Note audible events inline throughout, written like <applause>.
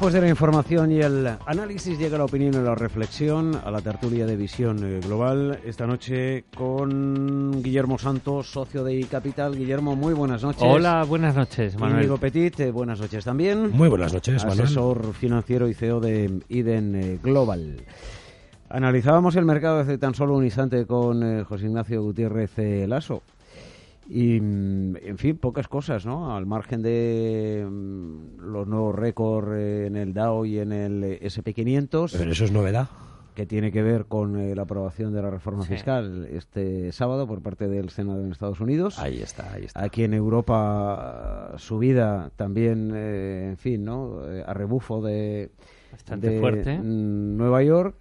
Después de la información y el análisis llega la opinión y la reflexión a la tertulia de visión eh, global. Esta noche con Guillermo Santos, socio de iCapital. Guillermo, muy buenas noches. Hola, buenas noches, Manuel. Amigo Petit, eh, buenas noches también. Muy buenas noches, Manuel. Asesor financiero y CEO de Iden eh, Global. Analizábamos el mercado hace tan solo un instante con José Ignacio Gutiérrez Lasso. Y, mm, en fin, pocas cosas, ¿no? Al margen de mm, los nuevos récords eh, en el Dow y en el eh, SP500. Pero eso es novedad. Que tiene que ver con eh, la aprobación de la reforma fiscal este sábado por parte del Senado en Estados Unidos. Ahí está, ahí está. Aquí en Europa, subida también, en fin, ¿no? A rebufo de. Bastante fuerte. Nueva York.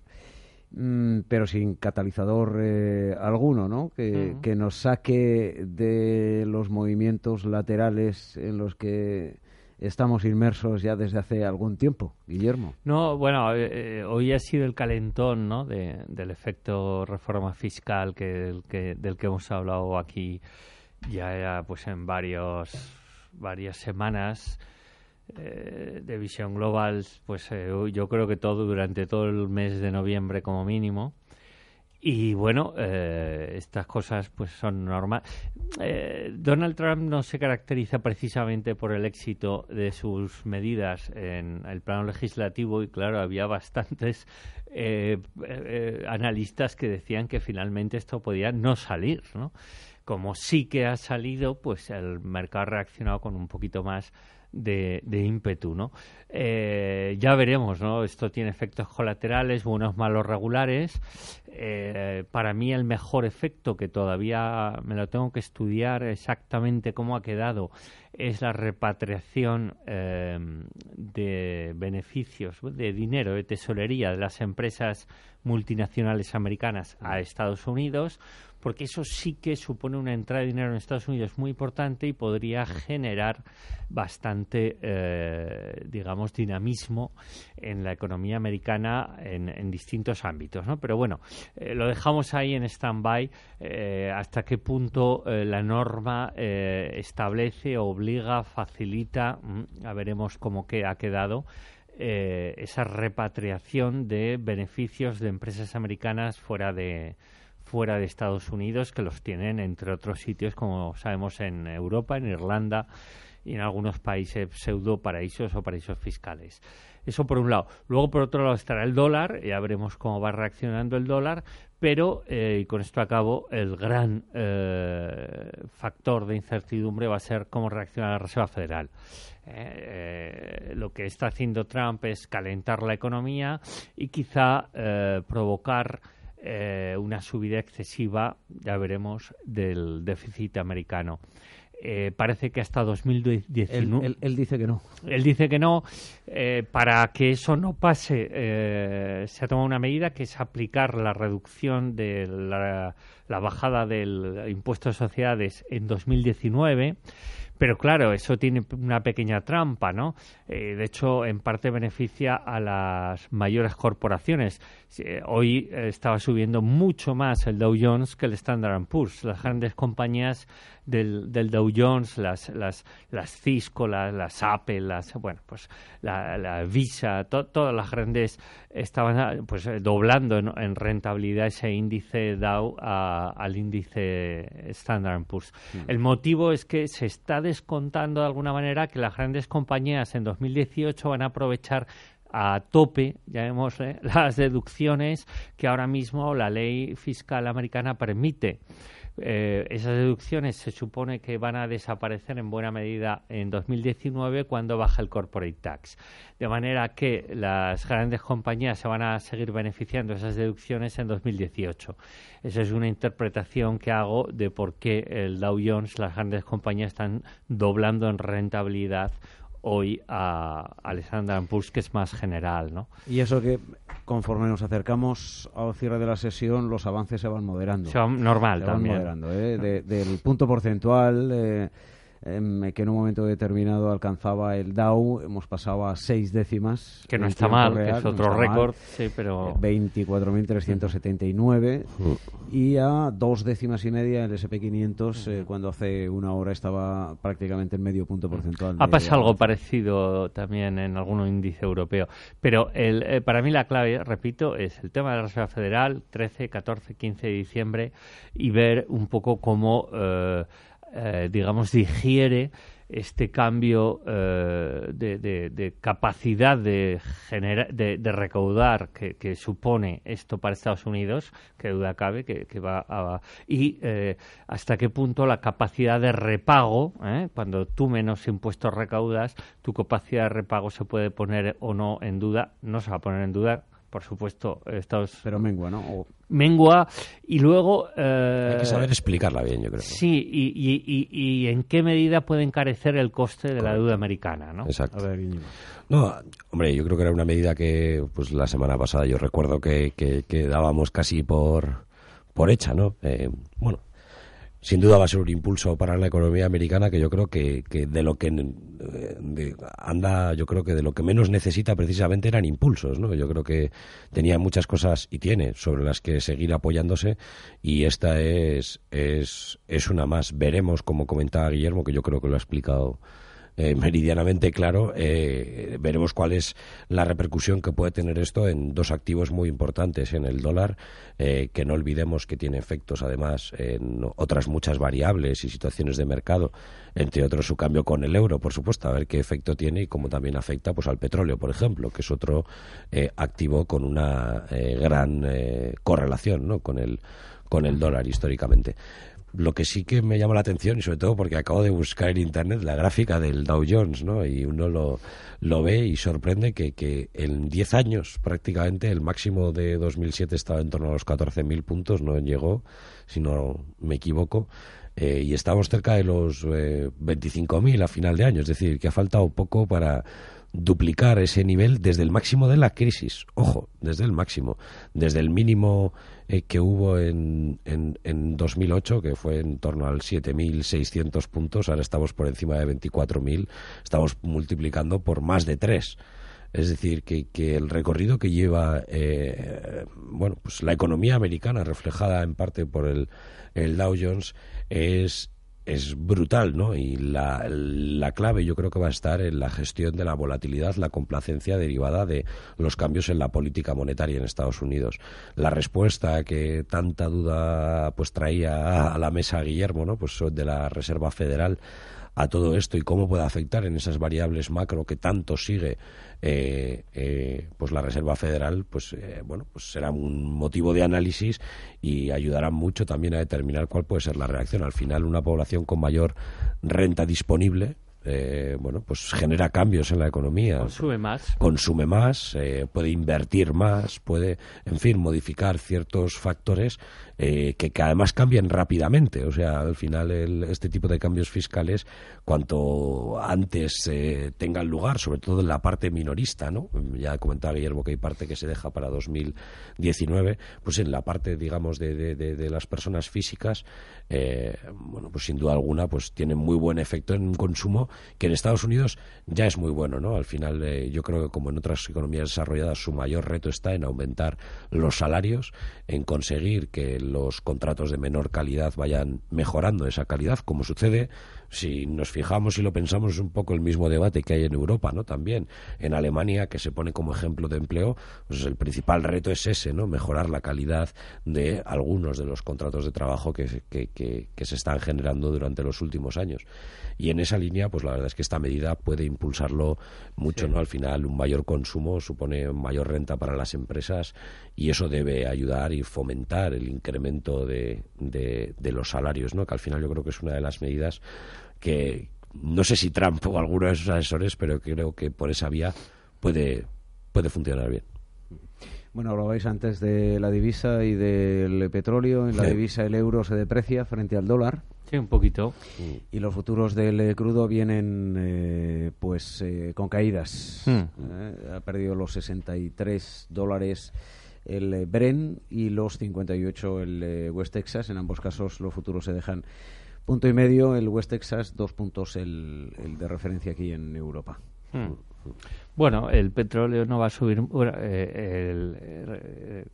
Mm, pero sin catalizador eh, alguno, ¿no? Que, que, nos saque de los movimientos laterales en los que estamos inmersos ya desde hace algún tiempo, Guillermo. No, bueno, eh, eh, hoy ha sido el calentón, ¿no? De, del efecto reforma fiscal que, que, del que hemos hablado aquí ya, pues en varios varias semanas eh, de visión global, pues eh, yo creo que todo durante todo el mes de noviembre como mínimo. Y bueno, eh, estas cosas pues son normales. Donald Trump no se caracteriza precisamente por el éxito de sus medidas en el plano legislativo y claro, había bastantes analistas que decían que finalmente esto podía no salir, ¿no? Como sí que ha salido, pues el mercado ha reaccionado con un poquito más de, ímpetu, ¿no? Eh, ya veremos, ¿no? Esto tiene efectos colaterales, buenos, malos, regulares. Eh, para mí el mejor efecto, que todavía me lo tengo que estudiar exactamente cómo ha quedado, es la repatriación eh, de beneficios, de dinero, de tesorería de las empresas multinacionales americanas a Estados Unidos porque eso sí que supone una entrada de dinero en Estados Unidos muy importante y podría generar bastante, eh, digamos, dinamismo en la economía americana en, distintos ámbitos, ¿no? Pero bueno, eh, lo dejamos ahí en stand-by eh, hasta qué punto la norma establece, obliga, facilita, mm, ya veremos cómo que ha quedado, esa repatriación de beneficios de empresas americanas fuera de fuera de Estados Unidos que los tienen entre otros sitios como sabemos en Europa, en Irlanda y en algunos países pseudo paraísos o paraísos fiscales. Eso por un lado. Luego, por otro lado, estará el dólar. Ya veremos cómo va reaccionando el dólar. Pero, eh, y con esto acabo, el gran eh, factor de incertidumbre va a ser cómo reacciona la Reserva Federal. Eh, lo que está haciendo Trump es calentar la economía y quizá provocar eh, una subida excesiva, ya veremos, del déficit americano. Eh, parece que hasta 2019. Él, dice que no. Él dice que no. Eh, para que eso no pase, se ha tomado una medida que es aplicar la reducción de la, la bajada del impuesto de sociedades en 2019 pero claro, eso tiene una pequeña trampa, ¿no? Eh, de hecho, en parte beneficia a las mayores corporaciones. Eh, hoy eh, estaba subiendo mucho más el Dow Jones que el Standard Poor's. Las grandes compañías del, del Dow Jones, las, las, las Cisco, las, las Apple, las, bueno, pues la, Visa, todas las grandes estaban pues doblando en, rentabilidad ese índice Dow al índice Standard Poor's. Mm. El motivo es que se está descontando de alguna manera que las grandes compañías en 2018 van a aprovechar a tope, llamémosle, <laughs> las deducciones que ahora mismo la ley fiscal americana permite. Eh, esas deducciones se supone que van a desaparecer en buena medida en 2019 cuando baja el corporate tax. De manera que las grandes compañías se van a seguir beneficiando de esas deducciones en 2018. Esa es una interpretación que hago de por qué el Dow Jones, las grandes compañías están doblando en rentabilidad hoy a Alexander Poor's, que es más general, ¿no? Y eso que conforme nos acercamos al cierre de la sesión, los avances se van moderando. normal se también. Van moderando, ¿eh? del punto porcentual... Eh, em, que en un momento determinado alcanzaba el Dow, hemos pasado a seis décimas. Que no está mal, que real, es no otro mal. récord, sí, pero... 24.379 y a dos décimas y media el SP500 eh, cuando hace una hora estaba prácticamente en medio punto porcentual. Ha pasado algo parecido también en algún índice europeo. Pero el, eh, para mí la clave, repito, es el tema de la Reserva Federal, 13, 14, 15 de diciembre, y ver un poco cómo, eh, digamos, digiere este cambio eh, de, de- capacidad de, genera- de, recaudar que, supone esto para Estados Unidos, que duda cabe que, que va a... Y eh, hasta qué punto la capacidad de repago, ¿eh? cuando tú menos impuestos recaudas, tu capacidad de repago se puede poner o no en duda, no se va a poner en duda, por supuesto, Estados Pero mengua, ¿no? O- mengua y luego... eh, Hay que saber explicarla bien, yo creo. Sí, y, y, y, y en qué medida puede encarecer el coste de la deuda americana, ¿no? Exacto. a ver. No, hombre, yo creo que era una medida que, pues la semana pasada yo recuerdo que, que, que dábamos casi por, por hecha, ¿no? Eh, bueno, sin duda va a ser un impulso para la economía americana que yo creo que, que de lo que eh, de- anda, yo creo que de lo que menos necesita precisamente eran impulsos, ¿no? Yo creo que tenía muchas cosas y tiene sobre las que seguir apoyándose y esta es, es, es una más. Veremos, como comentaba Guillermo, que yo creo que lo ha explicado eh, meridianamente claro, eh, veremos cuál es la repercusión que puede tener esto en dos activos muy importantes, en el dólar, eh, que no olvidemos que tiene efectos además en otras muchas variables y situaciones de mercado, entre otros su cambio con el euro, por supuesto, a ver qué efecto tiene y cómo también afecta pues al petróleo, por ejemplo, que es otro eh, activo con una eh, gran correlación ¿no? con el con el dólar históricamente. Lo que sí que me llama la atención, y sobre todo porque acabo de buscar en internet la gráfica del Dow Jones, ¿no? Y uno lo, lo ve y sorprende que, que en 10 años prácticamente el máximo de 2007 estaba en torno a los 14.000 puntos, no llegó, si no me equivoco, eh, y estamos cerca de los eh, 25.000 a final de año, es decir, que ha faltado poco para duplicar ese nivel desde el máximo de la crisis. Ojo, desde el máximo. Desde el mínimo eh, que hubo en, en, en 2008, que fue en torno al 7.600 puntos, ahora estamos por encima de 24.000, estamos multiplicando por más de tres. Es decir, que, que el recorrido que lleva eh, bueno, pues la economía americana, reflejada en parte por el, el Dow Jones, es, es brutal, ¿no? Y la, la clave yo creo que va a estar en la gestión de la volatilidad, la complacencia derivada de los cambios en la política monetaria en Estados Unidos. La respuesta que tanta duda pues traía a la mesa Guillermo, ¿no? Pues de la Reserva Federal a todo esto y cómo puede afectar en esas variables macro que tanto sigue eh, eh, pues la Reserva Federal pues eh, bueno pues será un motivo de análisis y ayudará mucho también a determinar cuál puede ser la reacción al final una población con mayor renta disponible eh, bueno pues genera cambios en la economía Consume más. consume más, eh, puede invertir más, puede, en fin, modificar ciertos factores eh, que, además cambian rápidamente. O sea, al final el- este tipo de cambios fiscales, cuanto antes eh, tengan lugar, sobre todo en la parte minorista, ¿no? Ya comentaba Guillermo que hay parte que se deja para 2019, pues en la parte, digamos, de, de- de- las personas físicas, eh, bueno, pues sin duda alguna, pues tienen muy buen efecto en un consumo que en Estados Unidos ya es muy bueno, ¿no? Al final, eh, yo creo que como en otras economías desarrolladas, su mayor reto está en aumentar los salarios, en conseguir que los contratos de menor calidad vayan mejorando esa calidad, como sucede si nos fijamos y lo pensamos, es un poco el mismo debate que hay en Europa, ¿no? También en Alemania, que se pone como ejemplo de empleo, pues el principal reto es ese, ¿no? Mejorar la calidad de algunos de los contratos de trabajo que, que- que se están generando durante los últimos años. Y en esa línea, pues la verdad es que esta medida puede impulsarlo mucho, ¿no? Al final, un mayor consumo supone mayor renta para las empresas y eso debe ayudar y fomentar el incremento de, de, de los salarios, ¿no? Que al final yo creo que es una de las medidas que no sé si Trump o alguno de sus asesores, pero creo que por esa vía puede, puede funcionar bien. Bueno, hablabais antes de la divisa y del petróleo. En la Sí. divisa el euro se deprecia frente al dólar Sí, un poquito. y los futuros del eh, crudo vienen eh, pues eh, con caídas. Hmm. Eh, ha perdido los 63 dólares el eh, Bren y los 58 el eh, West Texas. En ambos casos los futuros se dejan punto y medio el West Texas, dos puntos el, el de referencia aquí en Europa. Hmm. Bueno, el petróleo no va a subir. Eh,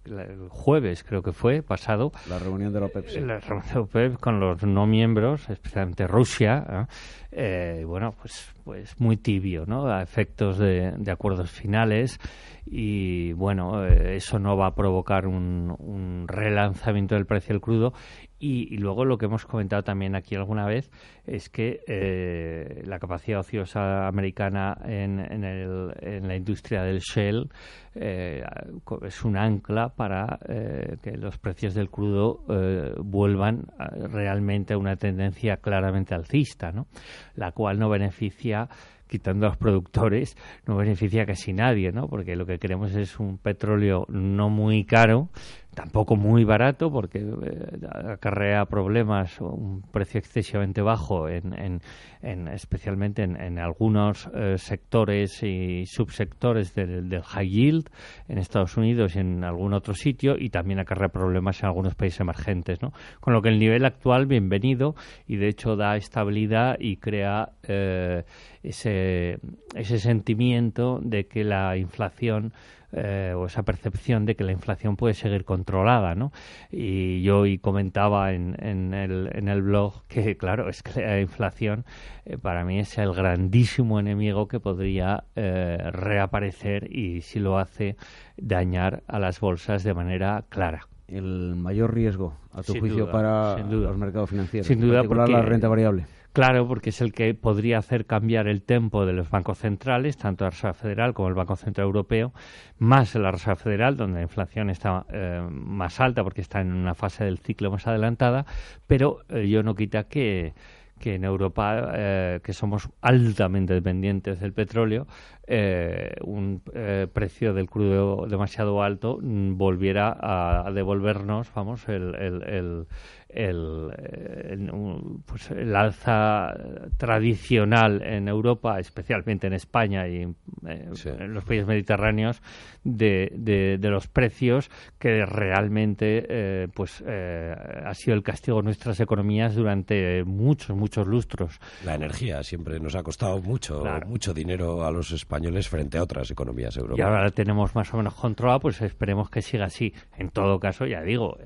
el, jueves, creo que fue, pasado. La reunión de la OPEP. La reunión de la OPEP con los no miembros, especialmente Rusia. Eh, bueno, pues, pues muy tibio, ¿no? A efectos de, acuerdos finales. Y bueno, eh, eso no va a provocar un, un relanzamiento del precio del crudo y, luego lo que hemos comentado también aquí alguna vez es que eh, la capacidad ociosa americana en, en, la industria del shell eh, es un ancla para eh, que los precios del crudo vuelvan realmente a una tendencia claramente alcista, ¿no? la cual no beneficia quitando a los productores, no beneficia casi nadie, ¿no? Porque lo que queremos es un petróleo no muy caro, tampoco muy barato porque eh, acarrea problemas un precio excesivamente bajo en, en, especialmente en, algunos eh, sectores y subsectores del, del, high yield en Estados Unidos y en algún otro sitio y también acarrea problemas en algunos países emergentes ¿no? con lo que el nivel actual bienvenido y de hecho da estabilidad y crea eh, ese, ese sentimiento de que la inflación eh, o esa percepción de que la inflación puede seguir controlada, ¿no? Y yo hoy comentaba en, en, el, en el blog que, claro, es que la inflación eh, para mí es el grandísimo enemigo que podría eh, reaparecer y, si lo hace, dañar a las bolsas de manera clara el mayor riesgo, a tu juicio, para los mercados financieros. Sin duda, porque, la renta variable. Claro, porque es el que podría hacer cambiar el tempo de los bancos centrales, tanto la Reserva Federal como el Banco Central Europeo, más la Reserva Federal, donde la inflación está eh, más alta porque está en una fase del ciclo más adelantada, pero eh, yo no quita que que en Europa, eh, que somos altamente dependientes del petróleo, un precio del crudo demasiado alto mm, volviera a, devolvernos, vamos, el, el, el, pues el alza tradicional en Europa, especialmente en España y en, los países mediterráneos, de, de, los precios que realmente eh, pues eh, ha sido el castigo de nuestras economías durante muchos, muchos lustros. La energía siempre nos ha costado mucho, mucho dinero a los españoles frente a otras economías europeas. Y ahora la tenemos más o menos controlada, pues esperemos que siga así. En todo caso, ya digo,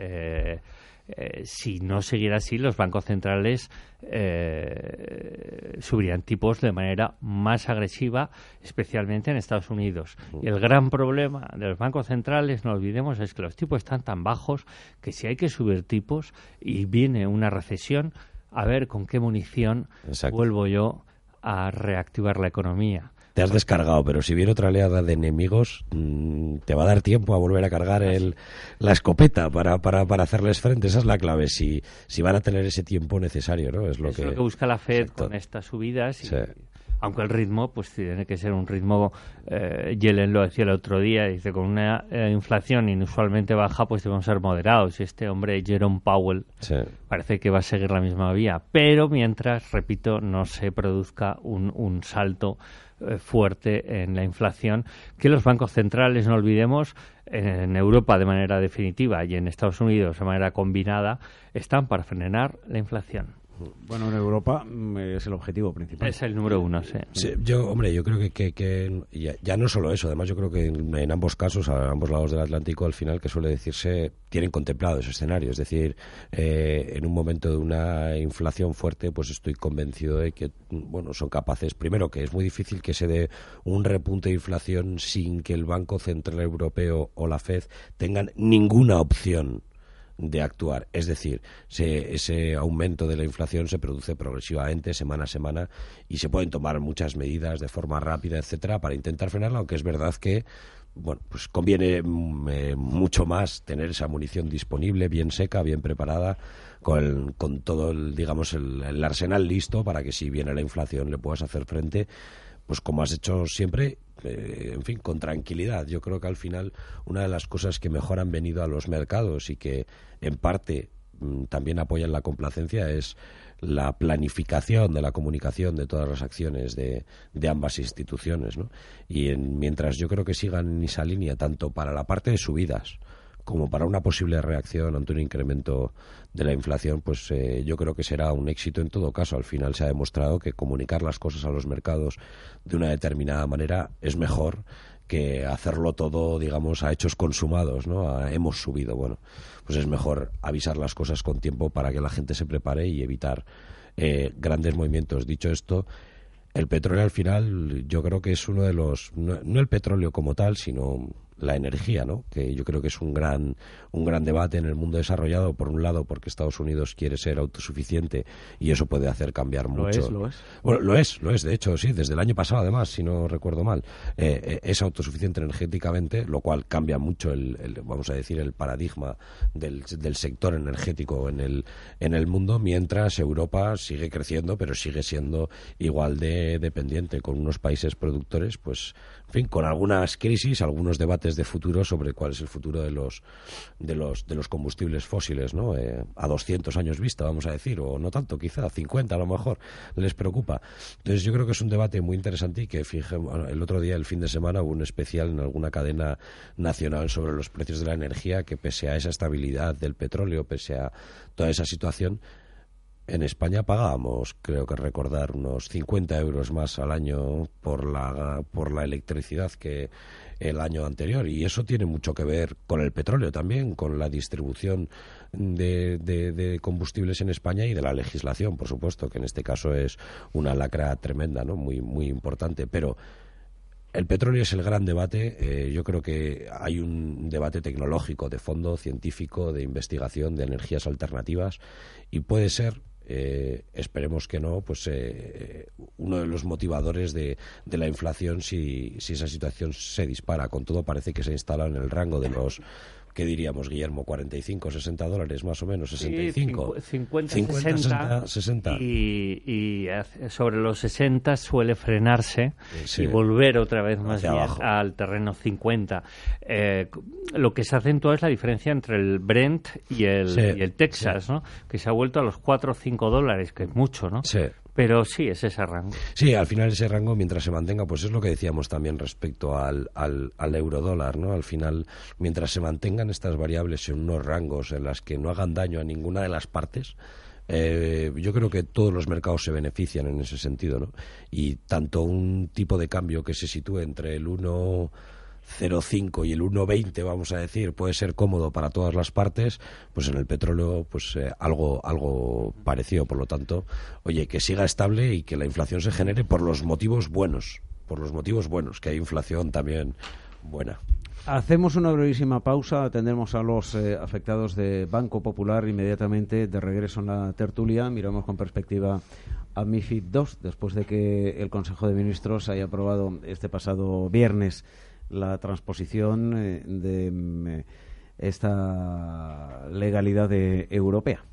eh, si no siguiera así, los bancos centrales eh, subirían tipos de manera más agresiva, especialmente en Estados Unidos. Y el gran problema de los bancos centrales, no olvidemos, es que los tipos están tan bajos que si hay que subir tipos y viene una recesión, a ver con qué munición vuelvo yo a reactivar la economía te has descargado, pero si viene otra oleada de enemigos, mm, te va a dar tiempo a volver a cargar el, la escopeta para, para, para, hacerles frente. Esa es la clave, si, si van a tener ese tiempo necesario, ¿no? Es lo, que... busca la Fed con estas subidas. Y, Aunque el ritmo, pues tiene que ser un ritmo, eh, Yellen lo decía el otro día, dice, con una eh, inflación inusualmente baja, pues debemos ser moderados. Y este hombre, Jerome Powell, parece que va a seguir la misma vía. Pero mientras, repito, no se produzca un, un salto fuerte en la inflación que los bancos centrales, no olvidemos, en Europa de manera definitiva y en Estados Unidos de manera combinada, están para frenar la inflación. Bueno, en Europa mm, es el objetivo principal. Es el número uno, sí. yo, hombre, yo creo que, que, ya, no solo eso, además yo creo que en, ambos casos, a ambos lados del Atlántico, al final, que suele decirse, tienen contemplado ese escenario. Es decir, eh, en un momento de una inflación fuerte, pues estoy convencido de que, bueno, son capaces, primero, que es muy difícil que se dé un repunte de inflación sin que el Banco Central Europeo o la FED tengan ninguna opción de actuar. Es decir, ese aumento de la inflación se produce progresivamente, semana a semana, y se pueden tomar muchas medidas de forma rápida, etcétera, para intentar frenarla, aunque es verdad que bueno, pues conviene mm, eh, mucho más tener esa munición disponible, bien seca, bien preparada, con, con todo el, digamos, el, arsenal listo para que si viene la inflación le puedas hacer frente, pues como has hecho siempre eh, en fin, con tranquilidad. Yo creo que al final una de las cosas que mejor han venido a los mercados y que en parte mm, también apoyan la complacencia es la planificación de la comunicación de todas las acciones de, de ambas instituciones. ¿no? Y mientras yo creo que sigan en esa línea, tanto para la parte de subidas como para una posible reacción ante un incremento de la inflación, pues eh, yo creo que será un éxito en todo caso. Al final se ha demostrado que comunicar las cosas a los mercados de una determinada manera es mejor que hacerlo todo, digamos, a hechos consumados, ¿no? hemos subido, bueno, pues es mejor avisar las cosas con tiempo para que la gente se prepare y evitar eh, grandes movimientos. Dicho esto, el petróleo al final yo creo que es uno de los, no el petróleo como tal, sino la energía, ¿no? Que yo creo que es un gran un gran debate en el mundo desarrollado por un lado porque Estados Unidos quiere ser autosuficiente y eso puede hacer cambiar mucho. Lo es, lo es. Bueno, lo es, lo es. De hecho, sí, desde el año pasado además, si no recuerdo mal, eh, eh, es autosuficiente energéticamente, lo cual cambia mucho el, vamos a decir el paradigma del, del sector energético en el en el mundo, mientras Europa sigue creciendo, pero sigue siendo igual de dependiente con unos países productores, pues en fin, con algunas crisis, algunos debates de futuro sobre cuál es el futuro de los de los de los combustibles fósiles, ¿no? Eh, a 200 años vista, vamos a decir, o no tanto, quizá 50 a lo mejor les preocupa. Entonces yo creo que es un debate muy interesante y que fije, el otro día, el fin de semana, hubo un especial en alguna cadena nacional sobre los precios de la energía que pese a esa estabilidad del petróleo, pese a toda esa situación, en España pagábamos, creo que recordar, unos 50 euros más al año por la, por la electricidad que el año anterior. Y eso tiene mucho que ver con el petróleo también, con la distribución de, combustibles en España y de la legislación, por supuesto, que en este caso es una lacra tremenda, ¿no? Muy, muy importante. Pero el petróleo es el gran debate. Eh, yo creo que hay un debate tecnológico de fondo, científico, de investigación, de energías alternativas y puede ser eh, esperemos que no, pues eh, uno de los motivadores de, de la inflación si, si esa situación se dispara. Con todo parece que se instala en el rango de los ¿qué diríamos, Guillermo? ¿45, 60 dólares más o menos? ¿65? Sí, 50, 50 60, Y, sobre los 60 suele frenarse y volver otra vez más bien al terreno 50. Eh, lo que se acentúa es la diferencia entre el Brent y el, y el Texas, ¿no? Que se ha vuelto a los 4 o 5 dólares, que es mucho, ¿no? Sí. Pero sí, es ese rango. Sí, al final ese rango, mientras se mantenga, pues es lo que decíamos también respecto al, al, al eurodólar, ¿no? Al final, mientras se mantengan estas variables en unos rangos en las que no hagan daño a ninguna de las partes, eh, yo creo que todos los mercados se benefician en ese sentido, ¿no? Y tanto un tipo de cambio que se sitúe entre el 1 0,5 y el 1,20 vamos a decir puede ser cómodo para todas las partes, pues en el petróleo pues eh, algo algo parecido, por lo tanto, oye, que siga estable y que la inflación se genere por los motivos buenos, por los motivos buenos, que hay inflación también buena. Hacemos una brevísima pausa, atendemos a los eh, afectados de Banco Popular inmediatamente de regreso en la tertulia, miramos con perspectiva a MIFID II, después de que el Consejo de Ministros haya aprobado este pasado viernes la transposición eh, de mm, eh, esta legalidad europea.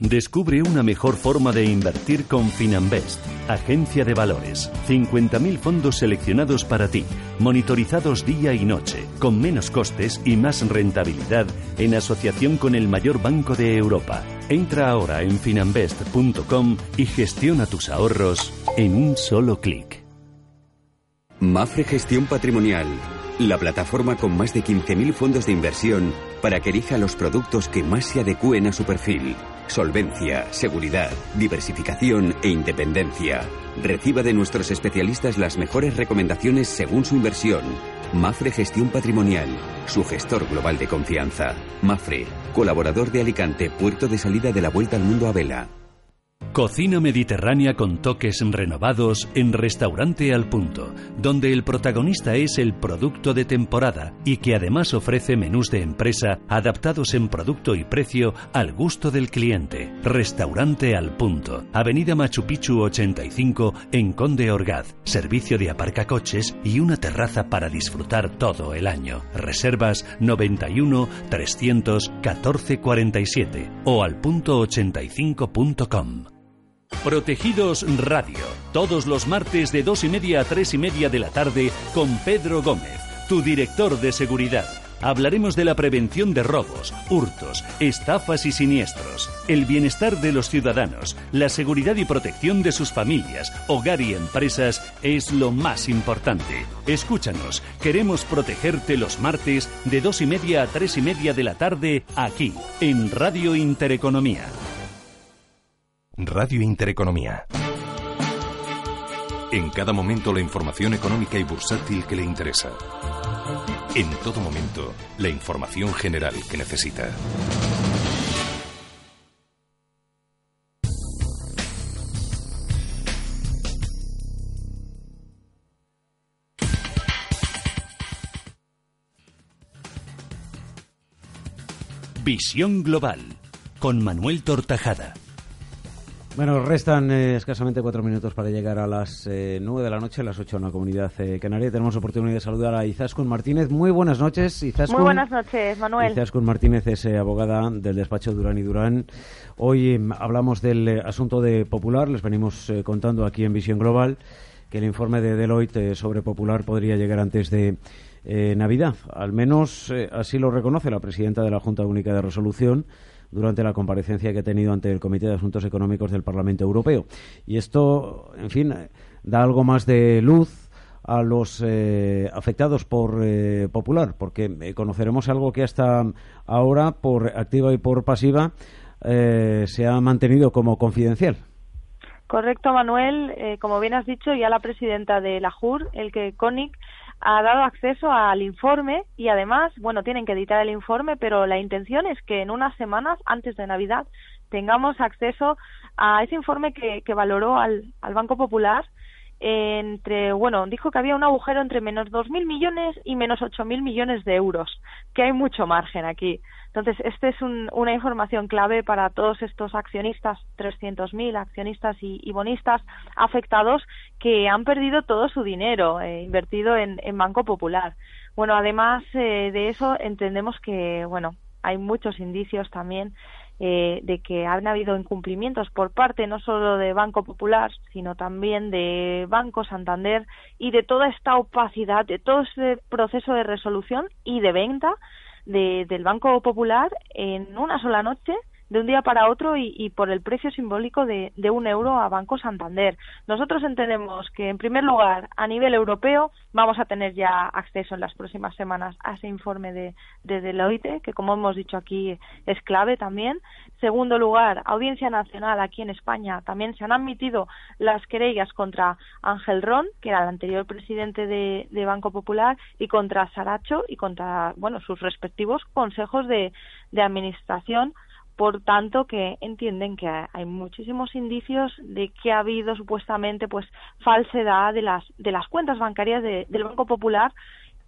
Descubre una mejor forma de invertir con Finanbest, agencia de valores. 50.000 fondos seleccionados para ti, monitorizados día y noche, con menos costes y más rentabilidad en asociación con el mayor banco de Europa. Entra ahora en finanbest.com y gestiona tus ahorros en un solo clic. Mafre Gestión Patrimonial, la plataforma con más de 15.000 fondos de inversión para que elija los productos que más se adecúen a su perfil solvencia, seguridad, diversificación e independencia. Reciba de nuestros especialistas las mejores recomendaciones según su inversión. Mafre Gestión Patrimonial, su gestor global de confianza. Mafre, colaborador de Alicante, puerto de salida de la Vuelta al Mundo a Vela. Cocina mediterránea con toques renovados en Restaurante al Punto, donde el protagonista es el producto de temporada y que además ofrece menús de empresa adaptados en producto y precio al gusto del cliente. Restaurante al Punto, Avenida Machu Picchu 85 en Conde Orgaz, servicio de aparcacoches y una terraza para disfrutar todo el año. Reservas 91 314 47 o al punto 85.com. Protegidos Radio, todos los martes de dos y media a tres y media de la tarde con Pedro Gómez, tu director de seguridad hablaremos de la prevención de robos, hurtos, estafas y siniestros, el bienestar de los ciudadanos, la seguridad y protección de sus familias, hogar y empresas es lo más importante. Escúchanos, queremos protegerte los martes de dos y media a tres y media de la tarde aquí, en Radio Intereconomía. Radio Intereconomía. En cada momento la información económica y bursátil que le interesa. En todo momento, la información general que necesita. Visión Global con Manuel Tortajada. Bueno, restan eh, escasamente cuatro minutos para llegar a las eh, nueve de la noche, a las ocho en la comunidad eh, canaria. Tenemos oportunidad de saludar a Izaskun Martínez. Muy buenas noches, Izaskun. Muy buenas noches, Manuel. Izaskun Martínez es abogada del despacho Durán y Durán. Hoy hablamos del asunto de Popular. Les venimos contando aquí en Visión Global que el informe de Deloitte sobre Popular podría llegar antes de Navidad. Al menos así lo reconoce la presidenta de la Junta Única de Resolución durante la comparecencia que ha tenido ante el Comité de Asuntos Económicos del Parlamento Europeo. Y esto, en fin, da algo más de luz a los eh, afectados por eh, Popular, porque eh, conoceremos algo que hasta ahora, por activa y por pasiva, se ha mantenido como confidencial. Correcto, Manuel. como bien has dicho, ya la presidenta de la JUR, el que CONIC, ha dado acceso al informe y además, bueno, tienen que editar el informe, pero la intención es que en unas semanas antes de Navidad tengamos acceso a ese informe que, valoró al, al Banco Popular entre, bueno, dijo que había un agujero entre menos 2.000 millones y menos 8.000 millones de euros, que hay mucho margen aquí. Entonces, esta es una información clave para todos estos accionistas, 300.000 accionistas y, bonistas afectados que han perdido todo su dinero eh, invertido en, Banco Popular. Bueno, además eh, de eso, entendemos que, bueno, hay muchos indicios también eh, de que han habido incumplimientos por parte no solo de Banco Popular, sino también de Banco Santander y de toda esta opacidad, de todo ese proceso de resolución y de venta del Banco Popular en una sola noche de un día para otro y, por el precio simbólico de, un euro a Banco Santander. Nosotros entendemos que, en primer lugar, a nivel europeo, vamos a tener ya acceso en las próximas semanas a ese informe de, de Deloitte, que, como hemos dicho aquí, es clave también. Segundo lugar, Audiencia Nacional aquí en España también se han admitido las querellas contra Ángel Ron, que era el anterior presidente de, de Banco Popular, y contra Saracho y contra, bueno, sus respectivos consejos de, de administración por tanto que entienden que hay muchísimos indicios de que ha habido supuestamente pues falsedad de las de las cuentas bancarias del Banco Popular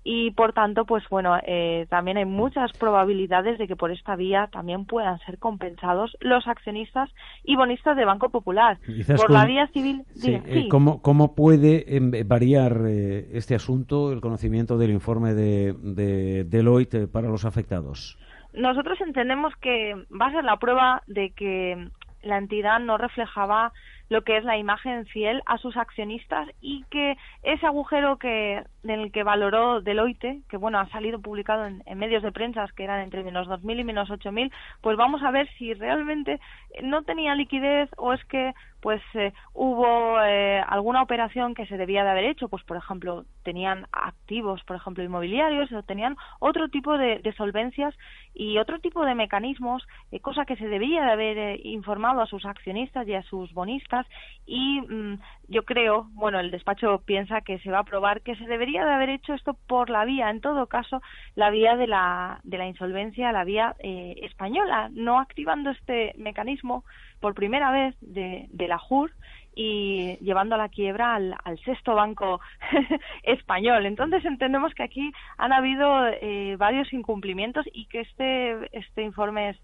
y por tanto pues bueno eh, también hay muchas probabilidades de que por esta vía también puedan ser compensados los accionistas y bonistas de Banco Popular. Por la vía civil eh, ¿cómo, ¿cómo, puede em, variar eh, este asunto el conocimiento del informe de, de Deloitte para los afectados nosotros entendemos que va a ser la prueba de que la entidad no reflejaba lo que es la imagen fiel a sus accionistas y que ese agujero que en el que valoró Deloitte, que bueno ha salido publicado en, medios de prensa que eran entre menos 2.000 y menos 8.000, pues vamos a ver si realmente no tenía liquidez o es que pues eh, hubo eh, alguna operación que se debía de haber hecho, pues por ejemplo tenían activos, por ejemplo inmobiliarios, o tenían otro tipo de, solvencias y otro tipo de mecanismos, eh, cosa que se debía de haber informado a sus accionistas y a sus bonistas y mm, yo creo, bueno, el despacho piensa que se va a probar que se debería de haber hecho esto por la vía, en todo caso, la vía de la, de la insolvencia, la vía española, no activando este mecanismo por primera vez de, la JUR y llevando a la quiebra al, sexto banco <laughs> español. Entonces entendemos que aquí han habido eh, varios incumplimientos y que este, este informe es,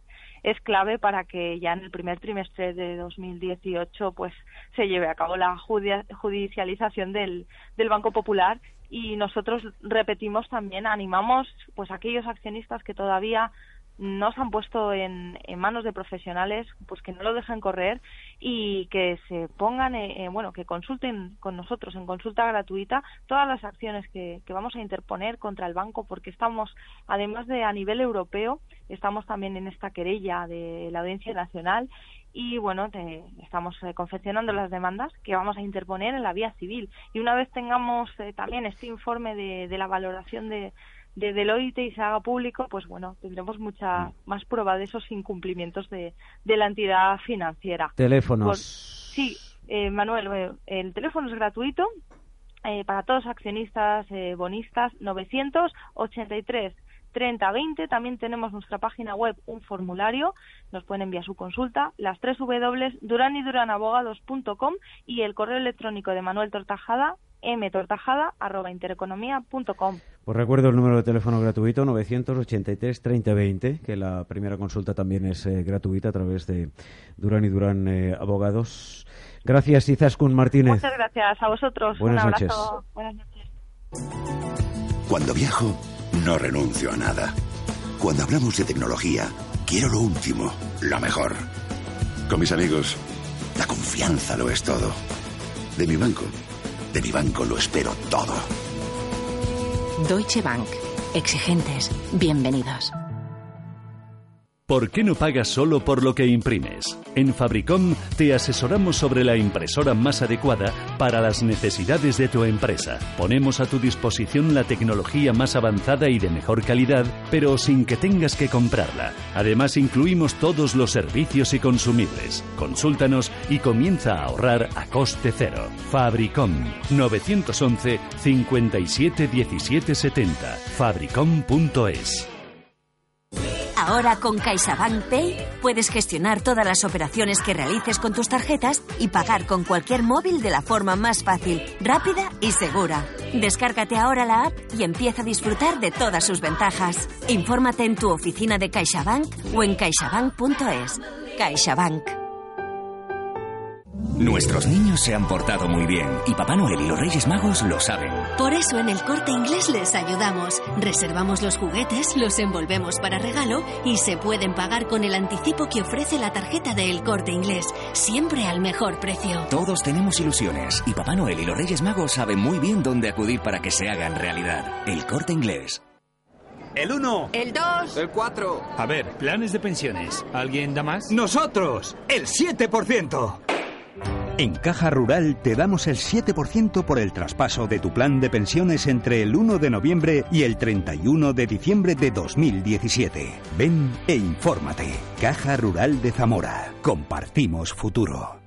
es clave para que ya en el primer trimestre de 2018 pues se lleve a cabo la judicialización del, del Banco Popular y nosotros repetimos también animamos pues a aquellos accionistas que todavía nos han puesto en, manos de profesionales pues que no lo dejen correr y que se pongan, eh, eh, bueno, que consulten con nosotros en consulta gratuita todas las acciones que, vamos a interponer contra el banco porque estamos, además de a nivel europeo, estamos también en esta querella de la Audiencia Nacional y bueno, estamos eh, confeccionando las demandas que vamos a interponer en la vía civil. Y una vez tengamos eh, también este informe de, la valoración de, de Deloitte y se haga público, pues bueno, tendremos mucha mm. más prueba de esos incumplimientos de, de la entidad financiera. Teléfonos. sí, eh, Manuel, el teléfono es gratuito para todos accionistas, bonistas, 983 3020. También tenemos nuestra página web, un formulario, nos pueden enviar su consulta, las tres W, duranyduranabogados.com y el correo electrónico de Manuel Tortajada, mtortajada.intereconomía.com. Pues recuerdo el número de teléfono gratuito 983-3020, que la primera consulta también es eh, gratuita a través de Durán y Durán eh, Abogados. Gracias, Izaskun Martínez. Muchas gracias a vosotros. Buenas Un abrazo. Buenas noches. Cuando viajo no renuncio a nada. Cuando hablamos de tecnología, quiero lo último, lo mejor. Con mis amigos, la confianza lo es todo. De mi banco, de mi banco lo espero todo. Deutsche Bank. Exigentes. Bienvenidos. ¿Por qué no pagas solo por lo que imprimes? En Fabricom te asesoramos sobre la impresora más adecuada para las necesidades de tu empresa. Ponemos a tu disposición la tecnología más avanzada y de mejor calidad, pero sin que tengas que comprarla. Además, incluimos todos los servicios y consumibles. Consúltanos y comienza a ahorrar a coste cero. Fabricom 911 57 17 70 fabricom.es Ahora con CaixaBank Pay puedes gestionar todas las operaciones que realices con tus tarjetas y pagar con cualquier móvil de la forma más fácil, rápida y segura. Descárgate ahora la app y empieza a disfrutar de todas sus ventajas. Infórmate en tu oficina de CaixaBank o en caixabank.es. CaixaBank. Nuestros niños se han portado muy bien y Papá Noel y los Reyes Magos lo saben. Por eso en el corte inglés les ayudamos. Reservamos los juguetes, los envolvemos para regalo y se pueden pagar con el anticipo que ofrece la tarjeta de El corte inglés, siempre al mejor precio. Todos tenemos ilusiones y Papá Noel y los Reyes Magos saben muy bien dónde acudir para que se hagan realidad. El corte inglés. El 1. El 2. El 4. A ver, planes de pensiones. ¿Alguien da más? Nosotros. El 7%. En Caja Rural te damos el 7% por el traspaso de tu plan de pensiones entre el 1 de noviembre y el 31 de diciembre de 2017. Ven e infórmate. Caja Rural de Zamora. Compartimos futuro.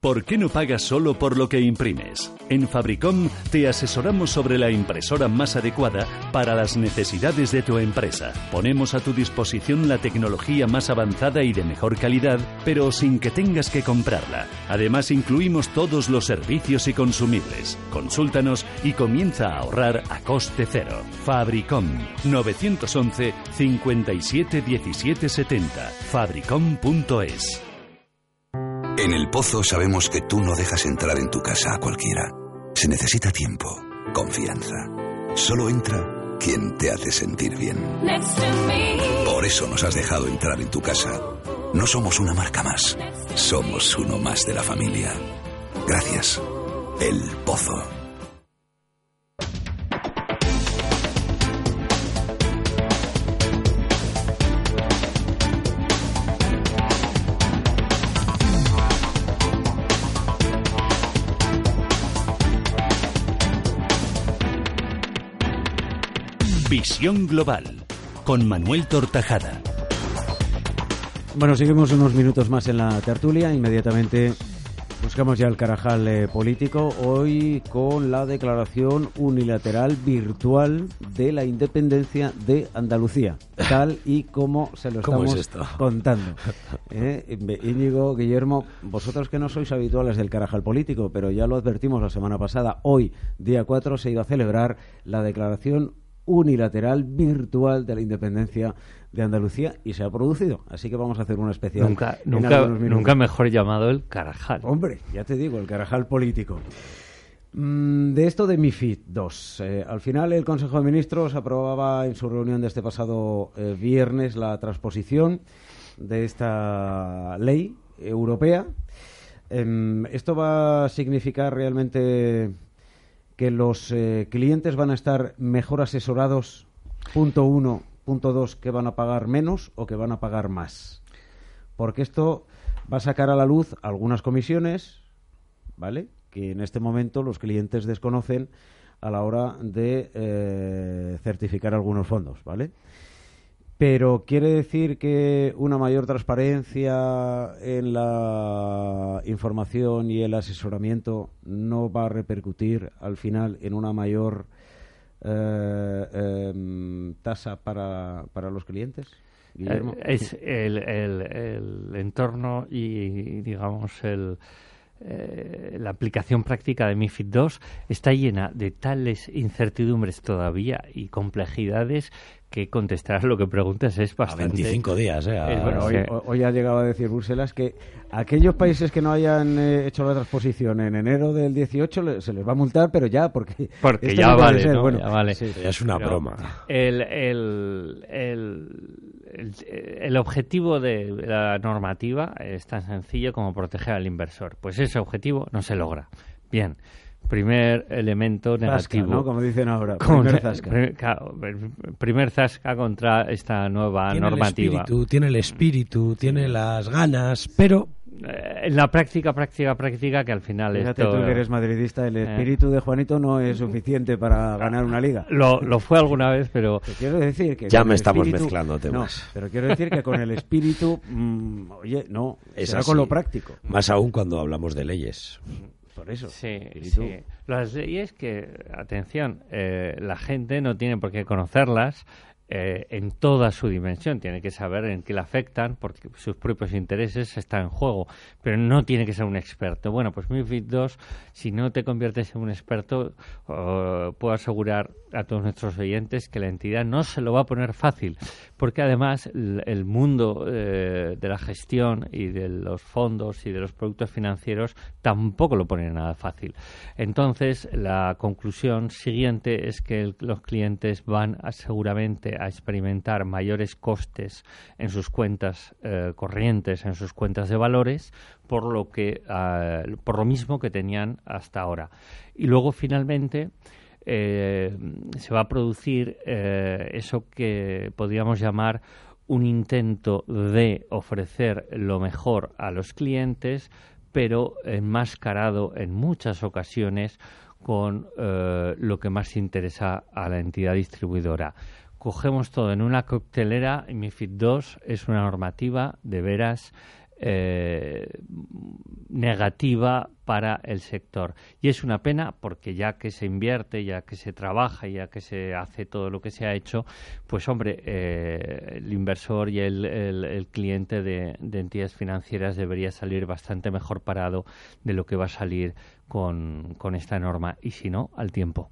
¿Por qué no pagas solo por lo que imprimes? En Fabricom te asesoramos sobre la impresora más adecuada para las necesidades de tu empresa. Ponemos a tu disposición la tecnología más avanzada y de mejor calidad, pero sin que tengas que comprarla. Además, incluimos todos los servicios y consumibles. Consúltanos y comienza a ahorrar a coste cero. Fabricom 911 57 17 70. Fabricom.es en el Pozo sabemos que tú no dejas entrar en tu casa a cualquiera. Se necesita tiempo, confianza. Solo entra quien te hace sentir bien. Por eso nos has dejado entrar en tu casa. No somos una marca más, somos uno más de la familia. Gracias. El Pozo. Visión Global con Manuel Tortajada. Bueno, seguimos unos minutos más en la tertulia. Inmediatamente buscamos ya el carajal eh, político. Hoy con la declaración unilateral virtual de la independencia de Andalucía, tal y como se lo <laughs> estamos contando. Eh, Íñigo, Guillermo, vosotros que no sois habituales del carajal político, pero ya lo advertimos la semana pasada, hoy, día 4, se iba a celebrar la declaración unilateral virtual de la independencia de Andalucía y se ha producido. Así que vamos a hacer una especial. Nunca, nunca, nunca mejor llamado el Carajal. Hombre, ya te digo, el Carajal político. Mm, de esto de MIFID 2. Eh, al final, el Consejo de Ministros aprobaba en su reunión de este pasado eh, viernes la transposición de esta ley europea. Em, esto va a significar realmente que los eh, clientes van a estar mejor asesorados, punto uno, punto dos, que van a pagar menos o que van a pagar más. Porque esto va a sacar a la luz algunas comisiones, ¿vale? que en este momento los clientes desconocen a la hora de eh, certificar algunos fondos, ¿vale? Pero quiere decir que una mayor transparencia en la información y el asesoramiento no va a repercutir al final en una mayor eh, em, tasa para, para los clientes. Guillermo. Eh, es el, el entorno y, digamos, el, eh, la aplicación práctica de MIFID II está llena de tales incertidumbres todavía y complejidades que contestar lo que preguntas es bastante... A 25 días, ¿eh? hoy, ha llegado a decir Bruselas que aquellos países que no hayan eh, hecho la transposición en enero del 18 se les va a multar, pero ya, porque... <laughs> Porque ya vale, bueno, ya vale. es una broma. El, el, el, el, objetivo de la normativa es tan sencillo como proteger al inversor. Pues ese objetivo no se logra. Bien, primer elemento negativo. ¿no? Como dicen ahora. primer zasca. Primer, zasca contra esta nueva normativa. tiene el espíritu, tiene las ganas, pero eh, en la práctica, práctica, práctica, que al final Fíjate tú que eres madridista, el eh. espíritu de Juanito no es suficiente para ganar una liga. Lo, lo fue alguna vez, pero... quiero decir que... Ya me estamos mezclando temas. pero quiero decir que con el espíritu, mm, oye, no, es con lo práctico. Más aún cuando hablamos de leyes. Por eso. Sí, sí. Las leyes que, atención, eh, la gente no tiene por qué conocerlas, eh, en toda su dimensión. Tiene que saber en qué le afectan porque sus propios intereses están en juego, pero no tiene que ser un experto. Bueno, pues MIFID 2, si no te conviertes en un experto, puedo asegurar a todos nuestros oyentes que la entidad no se lo va a poner fácil, porque además el, mundo eh, de la gestión y de los fondos y de los productos financieros tampoco lo pone nada fácil. Entonces, la conclusión siguiente es que los clientes van seguramente a experimentar mayores costes en sus cuentas eh, corrientes, en sus cuentas de valores, por lo que ah, por lo mismo que tenían hasta ahora. Y luego finalmente eh, se va a producir eh, eso que podríamos llamar un intento de ofrecer lo mejor a los clientes, pero enmascarado en muchas ocasiones con eh, lo que más interesa a la entidad distribuidora. Cogemos todo en una coctelera y MIFID 2 es una normativa de veras eh, negativa para el sector. Y es una pena porque ya que se invierte, ya que se trabaja, ya que se hace todo lo que se ha hecho, pues hombre, eh, el inversor y el, cliente de, entidades financieras debería salir bastante mejor parado de lo que va a salir con, con esta norma y si no, al tiempo.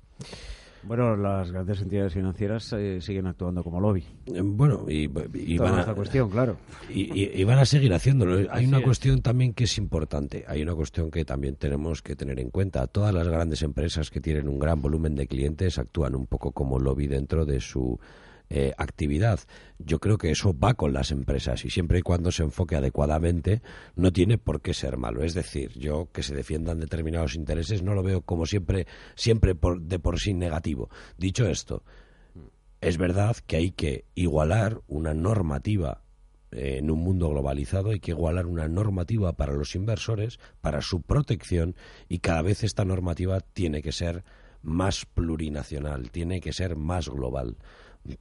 Bueno, las grandes entidades financieras eh, siguen actuando como lobby. Eh, bueno, y, van a, cuestión, claro. Y, van a seguir haciéndolo. Hay una cuestión también que es importante. Hay una cuestión que también tenemos que tener en cuenta. Todas las grandes empresas que tienen un gran volumen de clientes actúan un poco como lobby dentro de su eh, actividad. Yo creo que eso va con las empresas y siempre y cuando se enfoque adecuadamente no tiene por qué ser malo. Es decir, yo que se defiendan determinados intereses no lo veo como siempre, siempre de por sí negativo. Dicho esto, es verdad que hay que igualar una normativa eh, en un mundo globalizado hay que igualar una normativa para los inversores, para su protección y cada vez esta normativa tiene que ser más plurinacional, tiene que ser más global.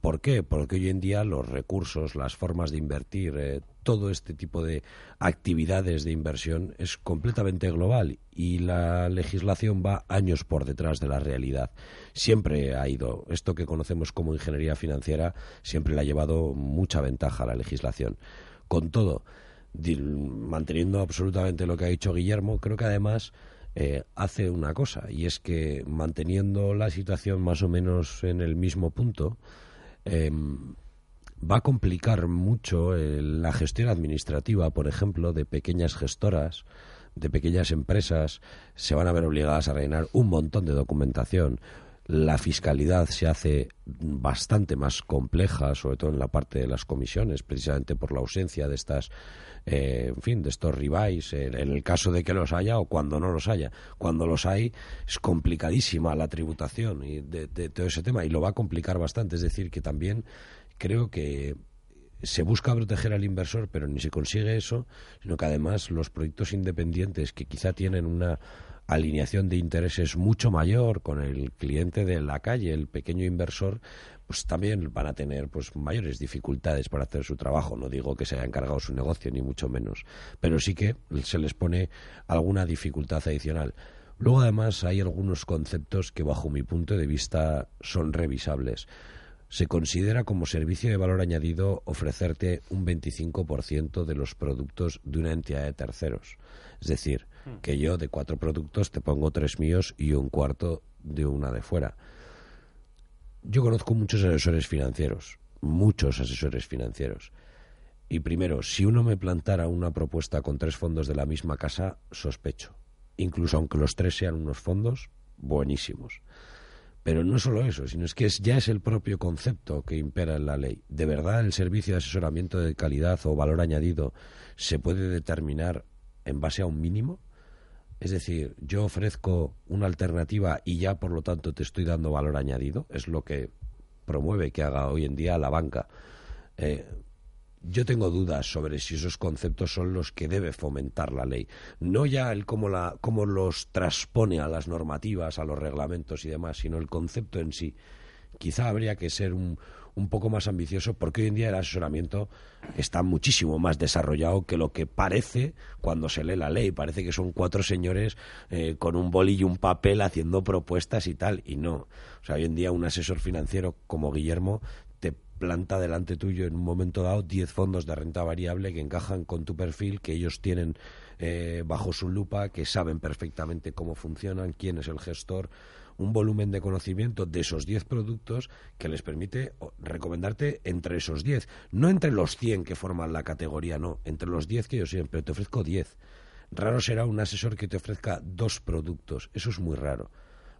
¿Por qué? Porque hoy en día los recursos, las formas de invertir, eh, todo este tipo de actividades de inversión es completamente global y la legislación va años por detrás de la realidad. Siempre ha ido, esto que conocemos como ingeniería financiera, siempre le ha llevado mucha ventaja a la legislación. Con todo, manteniendo absolutamente lo que ha dicho Guillermo, creo que además eh, hace una cosa, y es que manteniendo la situación más o menos en el mismo punto, Em, va a complicar mucho eh, la gestión administrativa, por ejemplo, de pequeñas gestoras, de pequeñas empresas se van a ver obligadas a rellenar un montón de documentación. La fiscalidad se hace bastante más compleja, sobre todo en la parte de las comisiones, precisamente por la ausencia de estas, eh, en fin, de estos rivais, en, el caso de que los haya o cuando no los haya. Cuando los hay es complicadísima la tributación y de todo ese tema y lo va a complicar bastante. Es decir, que también creo que se busca proteger al inversor, pero ni se consigue eso, sino que además los proyectos independientes que quizá tienen una alineación de intereses mucho mayor con el cliente de la calle, el pequeño inversor, pues también van a tener pues mayores dificultades para hacer su trabajo. No digo que se haya encargado su negocio, ni mucho menos, pero sí que se les pone alguna dificultad adicional. Luego, además, hay algunos conceptos que, bajo mi punto de vista, son revisables se considera como servicio de valor añadido ofrecerte un 25% de los productos de una entidad de terceros. Es decir, hmm. que yo de cuatro productos te pongo tres míos y un cuarto de una de fuera. Yo conozco muchos asesores financieros, muchos asesores financieros. Y primero, si uno me plantara una propuesta con tres fondos de la misma casa, sospecho. Incluso aunque los tres sean unos fondos buenísimos. Pero no solo eso, sino es que ya es el propio concepto que impera en la ley. ¿De verdad el servicio de asesoramiento de calidad o valor añadido se puede determinar en base a un mínimo? Es decir, yo ofrezco una alternativa y ya por lo tanto te estoy dando valor añadido. Es lo que promueve que haga hoy en día la banca. Eh, yo tengo dudas sobre si esos conceptos son los que debe fomentar la ley. No ya el cómo, la, cómo los transpone a las normativas, a los reglamentos y demás, sino el concepto en sí. Quizá habría que ser un, un poco más ambicioso porque hoy en día el asesoramiento está muchísimo más desarrollado que lo que parece cuando se lee la ley. Parece que son cuatro señores eh, con un boli y un papel haciendo propuestas y tal. Y no. O sea, hoy en día un asesor financiero como Guillermo planta delante tuyo en un momento dado 10 fondos de renta variable que encajan con tu perfil, que ellos tienen eh, bajo su lupa, que saben perfectamente cómo funcionan, quién es el gestor, un volumen de conocimiento de esos 10 productos que les permite recomendarte entre esos 10, no entre los 100 que forman la categoría, no, entre los 10 que yo siempre te ofrezco 10. Raro será un asesor que te ofrezca dos productos, eso es muy raro.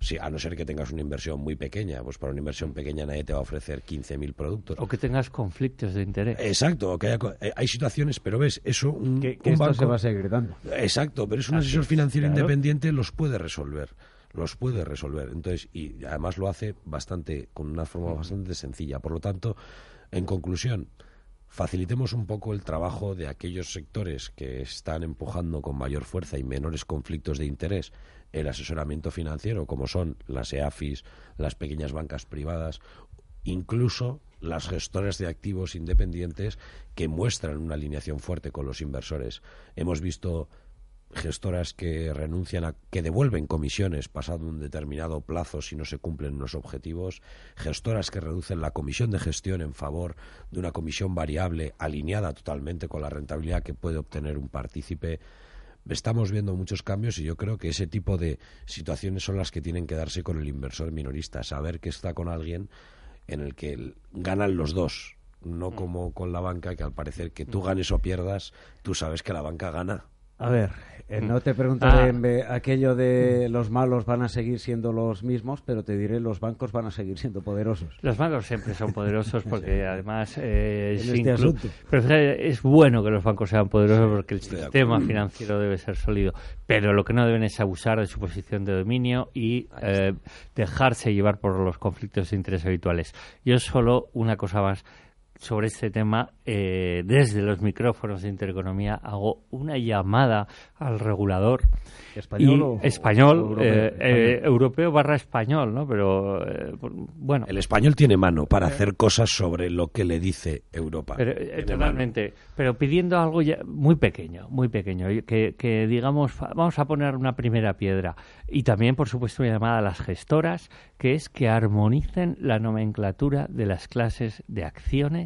Sí, a no ser que tengas una inversión muy pequeña, pues para una inversión pequeña nadie te va a ofrecer 15.000 productos. O que tengas conflictos de interés. Exacto, que eh, hay situaciones, pero ves, eso un, que, esto se va a seguir dando. Exacto, pero es un asesor financiero independiente los puede resolver los puede resolver. Entonces, y además lo hace bastante, con una forma bastante sencilla. Por lo tanto, en conclusión, facilitemos un poco el trabajo de aquellos sectores que están empujando con mayor fuerza y menores conflictos de interés el asesoramiento financiero, como son las EAFIS, las pequeñas bancas privadas, incluso las gestoras de activos independientes que muestran una alineación fuerte con los inversores. Hemos visto gestoras que renuncian a que devuelven comisiones pasado un determinado plazo si no se cumplen los objetivos, gestoras que reducen la comisión de gestión en favor de una comisión variable alineada totalmente con la rentabilidad que puede obtener un partícipe estamos viendo muchos cambios y yo creo que ese tipo de situaciones son las que tienen que darse con el inversor minorista, saber que está con alguien en el que ganan los dos, no mm. como con la banca que al parecer que tú ganes o pierdas, tú sabes que la banca gana. A ver, eh, no te preguntaré ah. aquello de los malos van a seguir siendo los mismos, pero te diré los bancos van a seguir siendo poderosos. Los bancos siempre son poderosos <laughs> porque además eh, este pero es bueno que los bancos sean poderosos porque el sistema financiero debe ser sólido, pero lo que no deben es abusar de su posición de dominio y eh, dejarse llevar por los conflictos de interés habituales. Yo solo una cosa más sobre este tema, eh, desde los micrófonos de Intereconomía hago una llamada al regulador. Español, español, eh, eh, europeo, barra español, ¿no? Pero bueno, el español tiene mano para hacer cosas sobre lo que le dice Europa. Pero, totalmente, pero pidiendo algo ya muy pequeño, muy pequeño, que, que digamos vamos a poner una primera piedra. Y también, por supuesto, una llamada a las gestoras, que es que armonicen la nomenclatura de las clases de acciones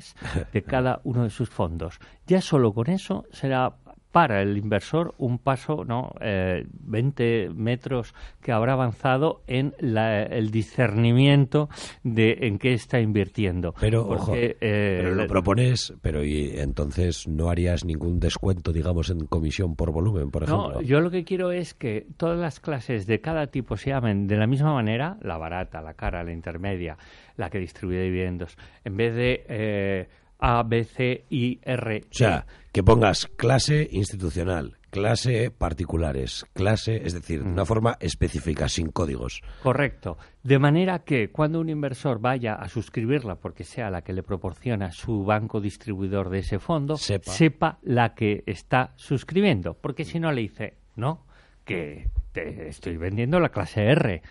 de cada uno de sus fondos. Ya solo con eso será para el inversor un paso, ¿no? Eh, 20 metros que habrá avanzado en el discernimiento de en qué está invirtiendo. Pero, ojo, eh, pero lo propones, pero y entonces no harías ningún descuento, digamos, en comisión por volumen, por ejemplo. No, yo lo que quiero es que todas las clases de cada tipo se llamen de la misma manera, la barata, la cara, la intermedia, la que distribuye dividendos, en vez de eh, A, B, C, I, R. O sea, que pongas clase institucional, clase particulares, clase, es decir, de una forma específica, sin códigos. Correcto. De manera que cuando un inversor vaya a suscribirla, porque sea la que le proporciona su banco distribuidor de ese fondo, sepa, la que está suscribiendo. Porque si no le dice, no, que te estoy vendiendo la clase R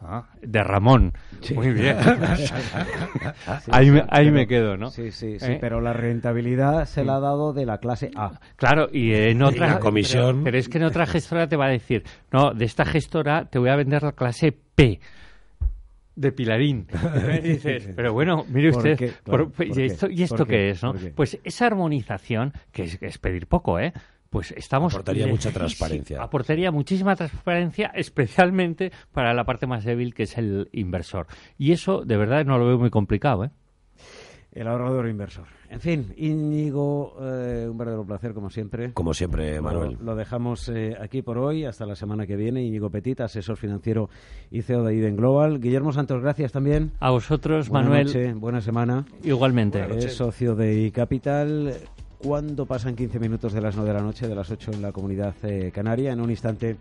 Ah, de Ramón. Muy bien. <laughs> ahí me, ahí me quedo, ¿no? Sí, sí, sí. ¿Eh? Pero la rentabilidad se la ha dado de la clase A. Claro, y en otra. comisión. Pero, es que en otra gestora te va a decir, no, de esta gestora te voy a vender la clase P de Pilarín. <laughs> pero bueno, mire usted, ¿y, esto, ¿y esto qué? es? ¿no? Pues esa armonización, que es, pedir poco, ¿eh? Pues estamos... Aportaría mucha transparencia. Aportaría muchísima transparencia, especialmente para la parte más débil que es el inversor. Y eso, de verdad, no lo veo muy complicado, ¿eh? El ahorrador inversor. En fin, Íñigo, eh, un verdadero placer, como siempre. Como siempre, Manuel. Lo, dejamos eh, aquí por hoy, hasta la semana que viene. Íñigo Petit, asesor financiero y CEO de Iden Global. Guillermo Santos, gracias también. A vosotros, Manuel. buena semana. Igualmente. Es socio de iCapital cuando pasan 15 minutos de las 9 de la noche, de las 8 en la comunidad eh, canaria. En un instante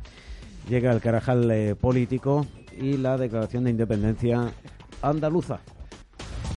llega el carajal eh, político y la declaración de independencia andaluza.